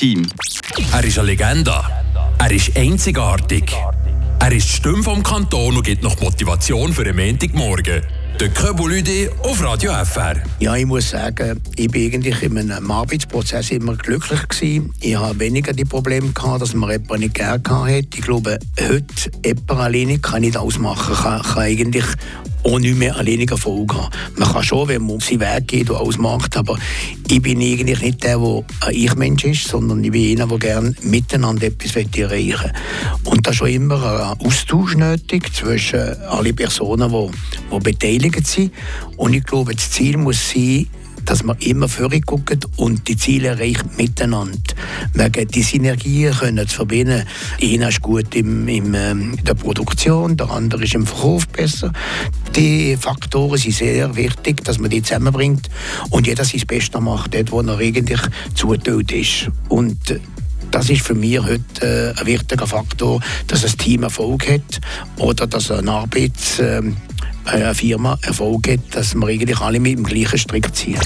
Team. Er ist eine Legende. Er ist einzigartig. Er ist die Stimme vom Kanton und gibt noch Motivation für einen Montagmorgen. Der Köbulüde auf Radio FR. Ja, ich muss sagen, ich bin eigentlich in einem Arbeitsprozess immer glücklich gewesen. Ich habe weniger die Probleme gehabt, dass man jemanden nicht gerne hatte. Ich glaube, heute jemand alleine kann nicht ausmachen, kann, kann eigentlich auch nicht mehr alleine Erfolg haben. Man kann schon, wenn man seinen Weg geht und alles macht, aber ich bin eigentlich nicht der, der ein Ich-Mensch ist, sondern ich bin einer, der gerne miteinander etwas erreichen will. Und da ist schon immer ein Austausch nötig zwischen allen Personen, die, die beteiligt sind. Und ich glaube, das Ziel muss sein, dass man immer vorher guckt und die Ziele erreicht miteinander. Man die Synergien können zu verbinden. Einer ist gut im, ähm, in der Produktion, der andere ist im Verkauf besser. Die Faktoren sind sehr wichtig, dass man die zusammenbringt und jeder sein Bestes macht, dort, wo er eigentlich zugeteilt ist. Und äh, das ist für mich heute äh, ein wichtiger Faktor, dass ein Team Erfolg hat oder dass eine Arbeits äh, eine Firma Erfolg hat, dass wir eigentlich alle mit dem gleichen Strick ziehen.